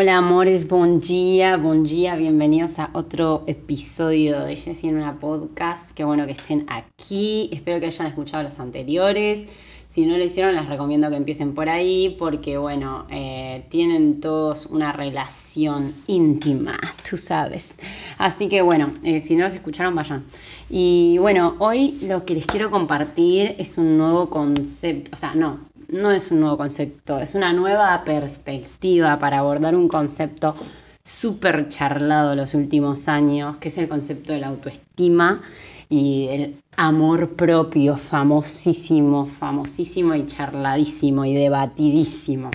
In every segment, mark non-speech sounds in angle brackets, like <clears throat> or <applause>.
Hola amores, buen día, buen día, bienvenidos a otro episodio de Jessie en una podcast. Qué bueno que estén aquí, espero que hayan escuchado los anteriores. Si no lo hicieron, les recomiendo que empiecen por ahí porque, bueno, eh, tienen todos una relación íntima, <laughs> tú sabes. Así que, bueno, eh, si no los escucharon, vayan. Y bueno, hoy lo que les quiero compartir es un nuevo concepto, o sea, no, no es un nuevo concepto, es una nueva perspectiva para abordar un concepto súper charlado los últimos años, que es el concepto de la autoestima y el amor propio, famosísimo, famosísimo y charladísimo y debatidísimo.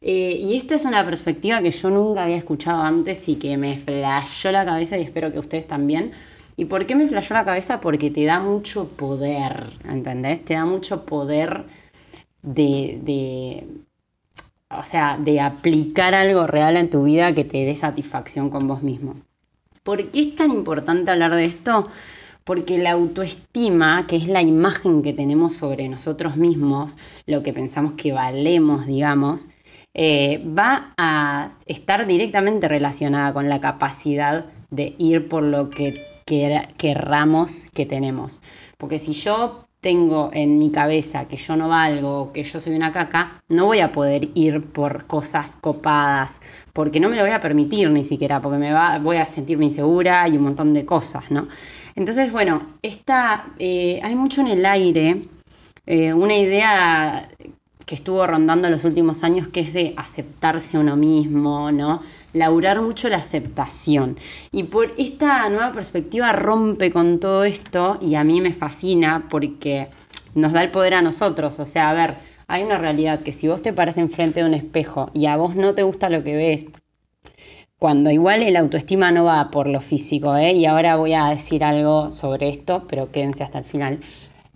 Eh, y esta es una perspectiva que yo nunca había escuchado antes y que me flashó la cabeza y espero que ustedes también. ¿Y por qué me flashó la cabeza? Porque te da mucho poder, ¿entendés? Te da mucho poder de, o sea, de aplicar algo real en tu vida que te dé satisfacción con vos mismo. ¿Por qué es tan importante hablar de esto? Porque la autoestima, que es la imagen que tenemos sobre nosotros mismos, lo que pensamos que valemos, digamos, eh, va a estar directamente relacionada con la capacidad de ir por lo que querramos que tenemos. Porque si yo tengo en mi cabeza que yo no valgo, que yo soy una caca, no voy a poder ir por cosas copadas, porque no me lo voy a permitir ni siquiera, porque me va, voy a sentirme insegura y un montón de cosas, ¿no? Entonces, bueno, esta, eh, hay mucho en el aire, eh, una idea que estuvo rondando los últimos años, que es de aceptarse uno mismo, ¿no? Laurar mucho la aceptación. Y por esta nueva perspectiva rompe con todo esto y a mí me fascina porque nos da el poder a nosotros. O sea, a ver, hay una realidad que si vos te paras enfrente de un espejo y a vos no te gusta lo que ves, cuando igual el autoestima no va por lo físico, ¿eh? y ahora voy a decir algo sobre esto, pero quédense hasta el final.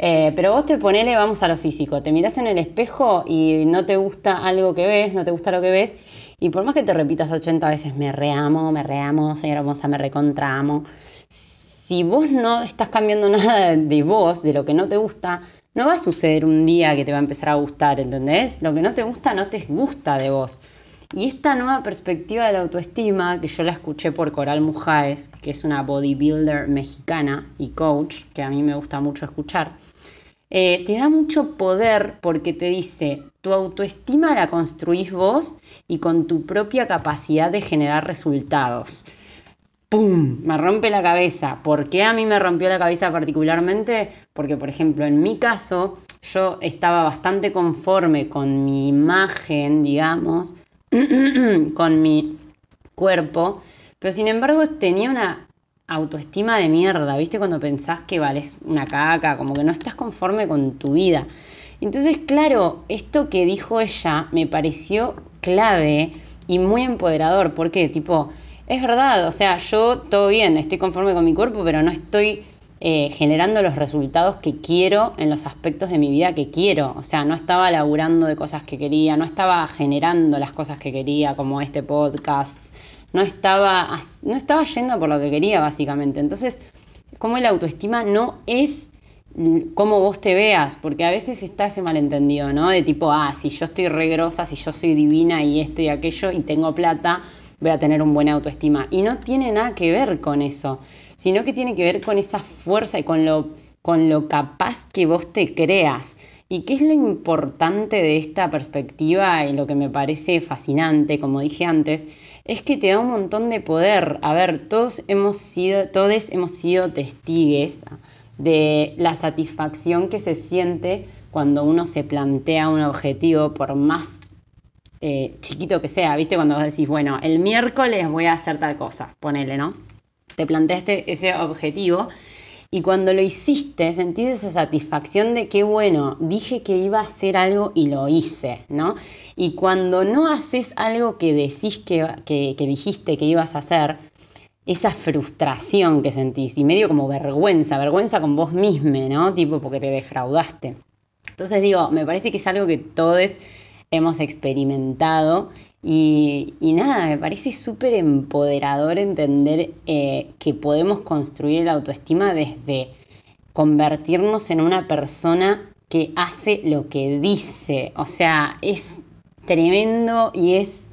Eh, pero vos te ponele, vamos a lo físico, te miras en el espejo y no te gusta algo que ves, no te gusta lo que ves, y por más que te repitas 80 veces, me reamo, me reamo, señora hermosa, me recontramo, si vos no estás cambiando <laughs> nada de vos, de lo que no te gusta, no va a suceder un día que te va a empezar a gustar, ¿entendés? Lo que no te gusta no te gusta de vos. Y esta nueva perspectiva de la autoestima, que yo la escuché por Coral Mujáez, que es una bodybuilder mexicana y coach, que a mí me gusta mucho escuchar, eh, te da mucho poder porque te dice, tu autoestima la construís vos y con tu propia capacidad de generar resultados. ¡Pum! Me rompe la cabeza. ¿Por qué a mí me rompió la cabeza particularmente? Porque, por ejemplo, en mi caso, yo estaba bastante conforme con mi imagen, digamos, <clears throat> con mi cuerpo, pero sin embargo tenía una autoestima de mierda, ¿viste? Cuando pensás que vales una caca, como que no estás conforme con tu vida. Entonces, claro, esto que dijo ella me pareció clave y muy empoderador, porque tipo, es verdad, o sea, yo todo bien, estoy conforme con mi cuerpo, pero no estoy eh, generando los resultados que quiero en los aspectos de mi vida que quiero. O sea, no estaba laburando de cosas que quería, no estaba generando las cosas que quería, como este podcast, no estaba, no estaba yendo por lo que quería, básicamente. Entonces, como la autoestima no es cómo vos te veas, porque a veces está ese malentendido, ¿no? De tipo, ah, si yo estoy regrosa, si yo soy divina y esto y aquello y tengo plata, voy a tener un buena autoestima. Y no tiene nada que ver con eso, sino que tiene que ver con esa fuerza y con lo, con lo capaz que vos te creas. ¿Y qué es lo importante de esta perspectiva y lo que me parece fascinante, como dije antes? Es que te da un montón de poder. A ver, todos hemos sido, todos hemos sido testigues de la satisfacción que se siente cuando uno se plantea un objetivo, por más eh, chiquito que sea, ¿viste? Cuando vos decís, bueno, el miércoles voy a hacer tal cosa, ponele, ¿no? Te planteaste ese objetivo y cuando lo hiciste, sentís esa satisfacción de que, bueno, dije que iba a hacer algo y lo hice, ¿no? Y cuando no haces algo que decís que, que, dijiste que ibas a hacer, esa frustración que sentís y medio como vergüenza, vergüenza con vos misma, ¿no? Tipo porque te defraudaste. Entonces digo, me parece que es algo que todos hemos experimentado y, nada, me parece súper empoderador entender eh, que podemos construir la autoestima desde convertirnos en una persona que hace lo que dice. O sea, es tremendo y es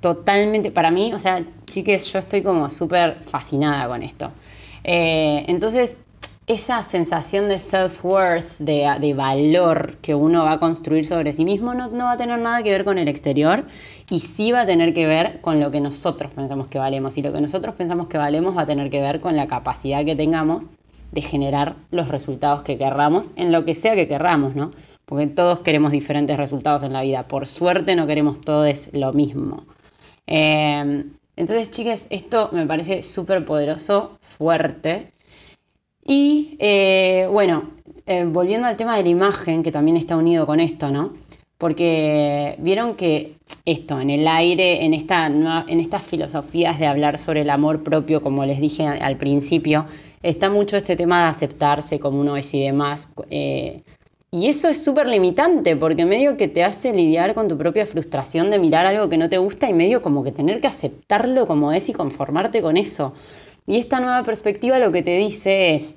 totalmente, para mí, o sea, chiques, yo estoy como súper fascinada con esto. Eh, entonces, esa sensación de self-worth, de, valor que uno va a construir sobre sí mismo, no, no, va a tener nada que ver con el exterior y sí va a tener que ver con lo que nosotros pensamos que valemos. Y lo que nosotros pensamos que valemos va a tener que ver con la capacidad que tengamos de generar los resultados que querramos en lo que sea que querramos, ¿no? Porque todos queremos diferentes resultados en la vida. Por suerte no queremos todos lo mismo. Eh, entonces, chicas, esto me parece súper poderoso, fuerte. Y eh, bueno, eh, volviendo al tema de la imagen, que también está unido con esto, ¿no? Porque vieron que esto, en el aire, en, esta, en estas filosofías de hablar sobre el amor propio, como les dije al principio, está mucho este tema de aceptarse como uno es y demás. Eh, y eso es súper limitante, porque medio que te hace lidiar con tu propia frustración de mirar algo que no te gusta y medio como que tener que aceptarlo como es y conformarte con eso. Y esta nueva perspectiva lo que te dice es,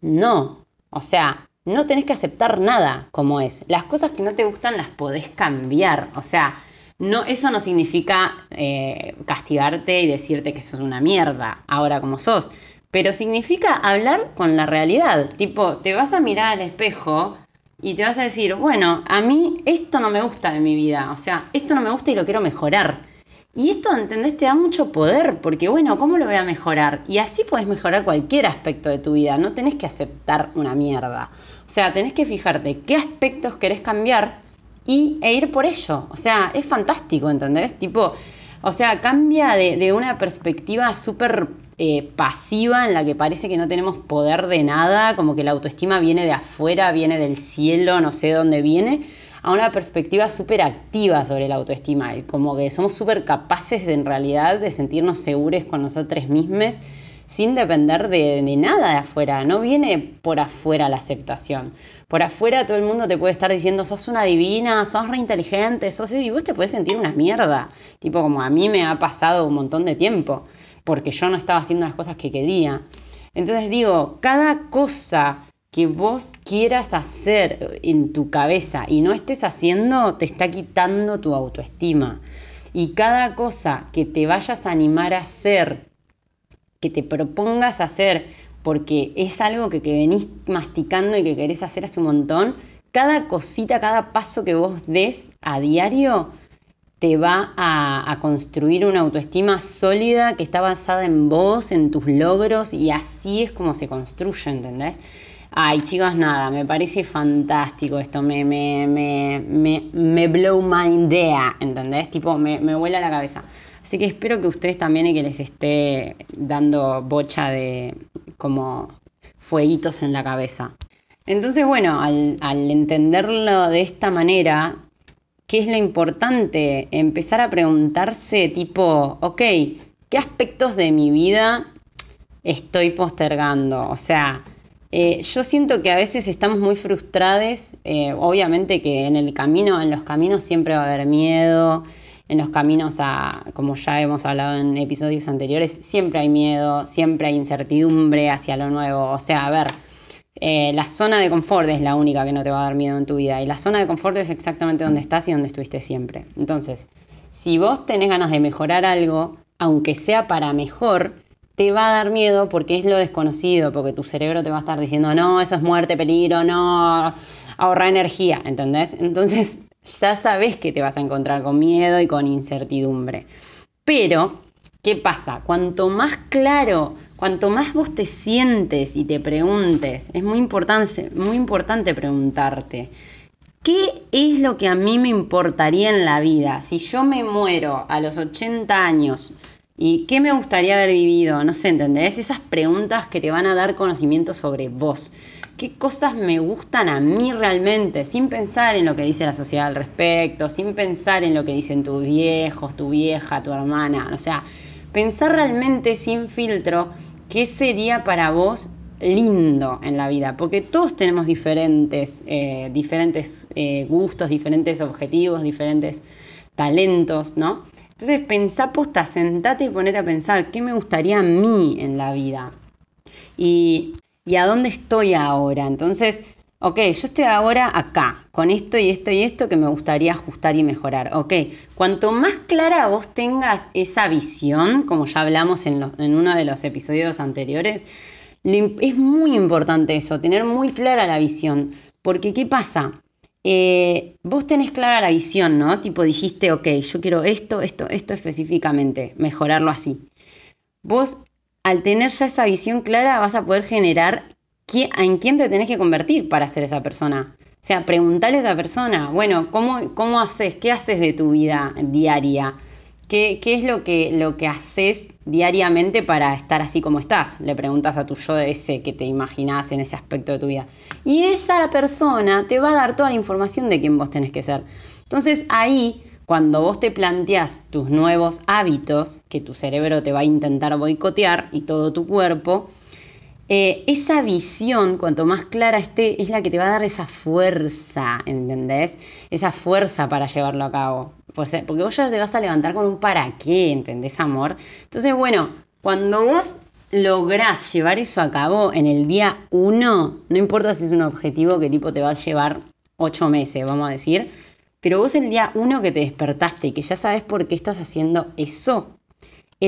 no, o sea, no tenés que aceptar nada como es. Las cosas que no te gustan las podés cambiar. O sea, no, eso no significa eh, castigarte y decirte que sos una mierda ahora como sos. Pero significa hablar con la realidad. Tipo, te vas a mirar al espejo y te vas a decir, bueno, a mí esto no me gusta de mi vida. O sea, esto no me gusta y lo quiero mejorar. Y esto, ¿entendés? Te da mucho poder, porque bueno, ¿cómo lo voy a mejorar? Y así puedes mejorar cualquier aspecto de tu vida, no tenés que aceptar una mierda. O sea, tenés que fijarte qué aspectos querés cambiar y, e ir por ello. O sea, es fantástico, ¿entendés? Tipo, o sea, cambia de, una perspectiva súper eh, pasiva en la que parece que no tenemos poder de nada, como que la autoestima viene de afuera, viene del cielo, no sé dónde viene a una perspectiva súper activa sobre la autoestima, como que somos súper capaces de en realidad de sentirnos seguros con nosotros mismos sin depender de, nada de afuera, no viene por afuera la aceptación. Por afuera todo el mundo te puede estar diciendo, sos una divina, sos reinteligente, sos... Y vos te puedes sentir una mierda, tipo como a mí me ha pasado un montón de tiempo, porque yo no estaba haciendo las cosas que quería. Entonces digo, cada cosa que vos quieras hacer en tu cabeza y no estés haciendo, te está quitando tu autoestima. Y cada cosa que te vayas a animar a hacer, que te propongas hacer, porque es algo que, venís masticando y que querés hacer hace un montón, cada cosita, cada paso que vos des a diario, te va a, a, construir una autoestima sólida que está basada en vos, en tus logros, y así es como se construye, ¿entendés? Ay, chicos, nada, me parece fantástico esto, me, me, me, me, blow my idea, ¿entendés? Tipo, me, me vuela la cabeza. Así que espero que ustedes también y que les esté dando bocha de como fueguitos en la cabeza. Entonces, bueno, al, al entenderlo de esta manera, ¿qué es lo importante? Empezar a preguntarse tipo, ok, ¿qué aspectos de mi vida estoy postergando? O sea, eh, yo siento que a veces estamos muy frustrados, eh, obviamente que en el camino, en los caminos siempre va a haber miedo, en los caminos a, como ya hemos hablado en episodios anteriores, siempre hay miedo, siempre hay incertidumbre hacia lo nuevo. O sea, a ver, eh, la zona de confort es la única que no te va a dar miedo en tu vida y la zona de confort es exactamente donde estás y donde estuviste siempre. Entonces, si vos tenés ganas de mejorar algo, aunque sea para mejor, te va a dar miedo porque es lo desconocido, porque tu cerebro te va a estar diciendo, no, eso es muerte, peligro, no, ahorra energía, ¿entendés? Entonces <laughs> ya sabes que te vas a encontrar con miedo y con incertidumbre. Pero, ¿qué pasa? Cuanto más claro, cuanto más vos te sientes y te preguntes, es muy importante, muy importante preguntarte, ¿qué es lo que a mí me importaría en la vida? Si yo me muero a los 80 años, ¿Y qué me gustaría haber vivido? No sé, ¿entendés? Esas preguntas que te van a dar conocimiento sobre vos. ¿Qué cosas me gustan a mí realmente? Sin pensar en lo que dice la sociedad al respecto, sin pensar en lo que dicen tus viejos, tu vieja, tu hermana. O sea, pensar realmente sin filtro qué sería para vos lindo en la vida, porque todos tenemos diferentes, eh, diferentes eh, gustos, diferentes objetivos, diferentes talentos, ¿no? Entonces pensá posta, sentate y ponete a pensar, ¿qué me gustaría a mí en la vida? Y, a dónde estoy ahora. Entonces, ok, yo estoy ahora acá, con esto y esto y esto que me gustaría ajustar y mejorar. Ok, cuanto más clara vos tengas esa visión, como ya hablamos en, uno de los episodios anteriores, es muy importante eso, tener muy clara la visión. Porque, ¿qué pasa? Eh, vos tenés clara la visión, ¿no? Tipo dijiste, ok, yo quiero esto, esto, esto específicamente, mejorarlo así. Vos, al tener ya esa visión clara, vas a poder generar en quién te tenés que convertir para ser esa persona. O sea, preguntarle a esa persona, bueno, ¿cómo, cómo haces? ¿Qué haces de tu vida diaria? ¿Qué, es lo que, lo que haces diariamente para estar así como estás? Le preguntas a tu yo de ese que te imaginás en ese aspecto de tu vida. Y esa persona te va a dar toda la información de quién vos tenés que ser. Entonces ahí, cuando vos te planteas tus nuevos hábitos, que tu cerebro te va a intentar boicotear y todo tu cuerpo, eh, esa visión, cuanto más clara esté, es la que te va a dar esa fuerza, ¿entendés? Esa fuerza para llevarlo a cabo. Pues, eh, porque vos ya te vas a levantar con un para qué, ¿entendés, amor? Entonces, bueno, cuando vos lográs llevar eso a cabo en el día uno, no importa si es un objetivo que tipo te va a llevar ocho meses, vamos a decir, pero vos el día uno que te despertaste y que ya sabes por qué estás haciendo eso,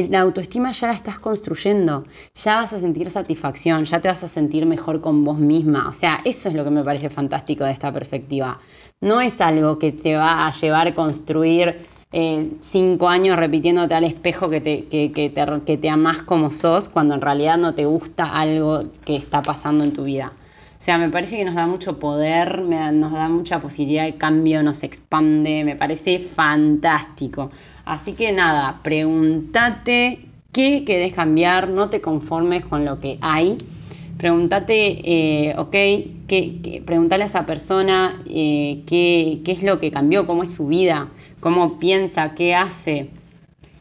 la autoestima ya la estás construyendo, ya vas a sentir satisfacción, ya te vas a sentir mejor con vos misma. O sea, eso es lo que me parece fantástico de esta perspectiva. No es algo que te va a llevar a construir eh, cinco años repitiéndote al espejo que te, que, te, que te amás como sos cuando en realidad no te gusta algo que está pasando en tu vida. O sea, me parece que nos da mucho poder, nos da mucha posibilidad de cambio, nos expande, me parece fantástico. Así que nada, pregúntate qué querés cambiar, no te conformes con lo que hay. Pregúntate, eh, ok, ¿qué, pregúntale a esa persona eh, qué, qué es lo que cambió, cómo es su vida, cómo piensa, qué hace.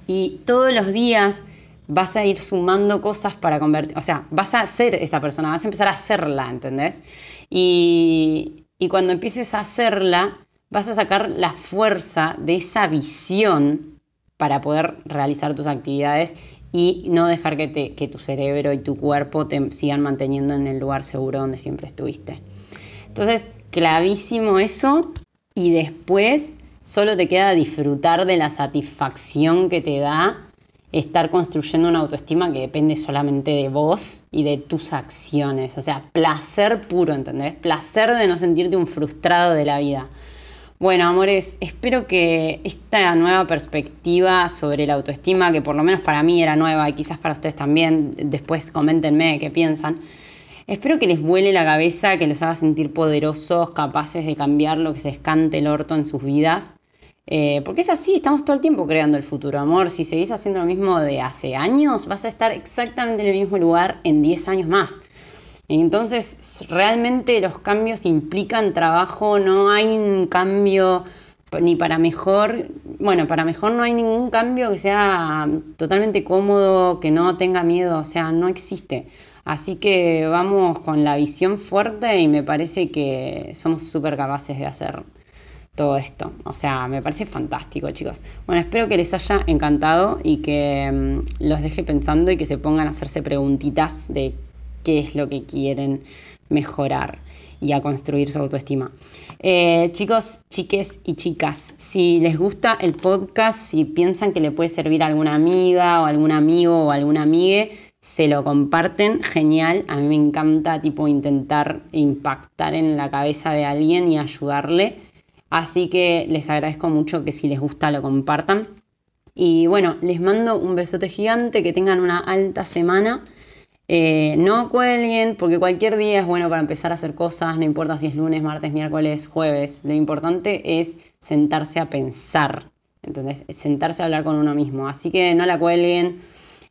Y todos los días vas a ir sumando cosas para convertir, o sea, vas a ser esa persona, vas a empezar a hacerla, ¿entendés? Y, y cuando empieces a hacerla, vas a sacar la fuerza de esa visión para poder realizar tus actividades y no dejar que, tu cerebro y tu cuerpo te sigan manteniendo en el lugar seguro donde siempre estuviste. Entonces, clavísimo eso y después solo te queda disfrutar de la satisfacción que te da estar construyendo una autoestima que depende solamente de vos y de tus acciones. O sea, placer puro, ¿entendés? Placer de no sentirte un frustrado de la vida. Bueno, amores, espero que esta nueva perspectiva sobre la autoestima, que por lo menos para mí era nueva y quizás para ustedes también, después coméntenme qué piensan, espero que les vuele la cabeza, que los haga sentir poderosos, capaces de cambiar lo que se escante el orto en sus vidas. Eh, porque es así, estamos todo el tiempo creando el futuro, amor. Si seguís haciendo lo mismo de hace años, vas a estar exactamente en el mismo lugar en 10 años más. Entonces, realmente los cambios implican trabajo, no hay un cambio ni para mejor, bueno, para mejor no hay ningún cambio que sea totalmente cómodo, que no tenga miedo, o sea, no existe. Así que vamos con la visión fuerte y me parece que somos súper capaces de hacer todo esto. O sea, me parece fantástico, chicos. Bueno, espero que les haya encantado y que mm, los deje pensando y que se pongan a hacerse preguntitas de qué es lo que quieren mejorar y a construir su autoestima. Eh, chicos, chiques y chicas, si les gusta el podcast, si piensan que le puede servir a alguna amiga o algún amigo o alguna amiga, se lo comparten, genial. A mí me encanta tipo intentar impactar en la cabeza de alguien y ayudarle. Así que les agradezco mucho que si les gusta lo compartan. Y bueno, les mando un besote gigante, que tengan una alta semana. Eh, no cuelguen, porque cualquier día es bueno para empezar a hacer cosas, no importa si es lunes, martes, miércoles, jueves. Lo importante es sentarse a pensar, ¿entendés? Sentarse a hablar con uno mismo. Así que no la cuelguen,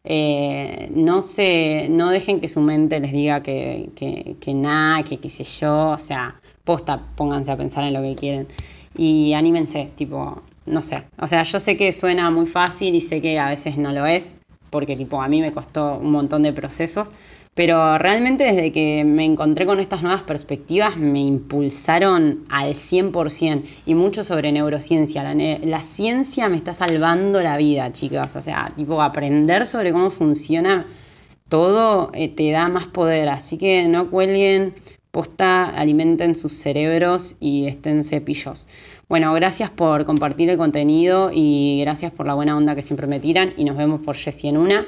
eh, no, se, no dejen que su mente les diga que, que, que nada, que qué sé yo, o sea, posta, pónganse a pensar en lo que quieren. Y anímense, tipo, no sé. O sea, yo sé que suena muy fácil y sé que a veces no lo es, porque tipo a mí me costó un montón de procesos, pero realmente desde que me encontré con estas nuevas perspectivas me impulsaron al 100% y mucho sobre neurociencia. La, ciencia me está salvando la vida, chicas. O sea, tipo aprender sobre cómo funciona todo eh, te da más poder. Así que no cuelguen, posta, alimenten sus cerebros y estén cepillos. Bueno, gracias por compartir el contenido y gracias por la buena onda que siempre me tiran y nos vemos por Jessie en una.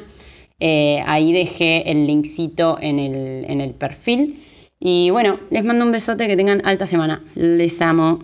Eh, ahí dejé el linkcito en el, en el perfil. Y bueno, les mando un besote, que tengan alta semana. Les amo.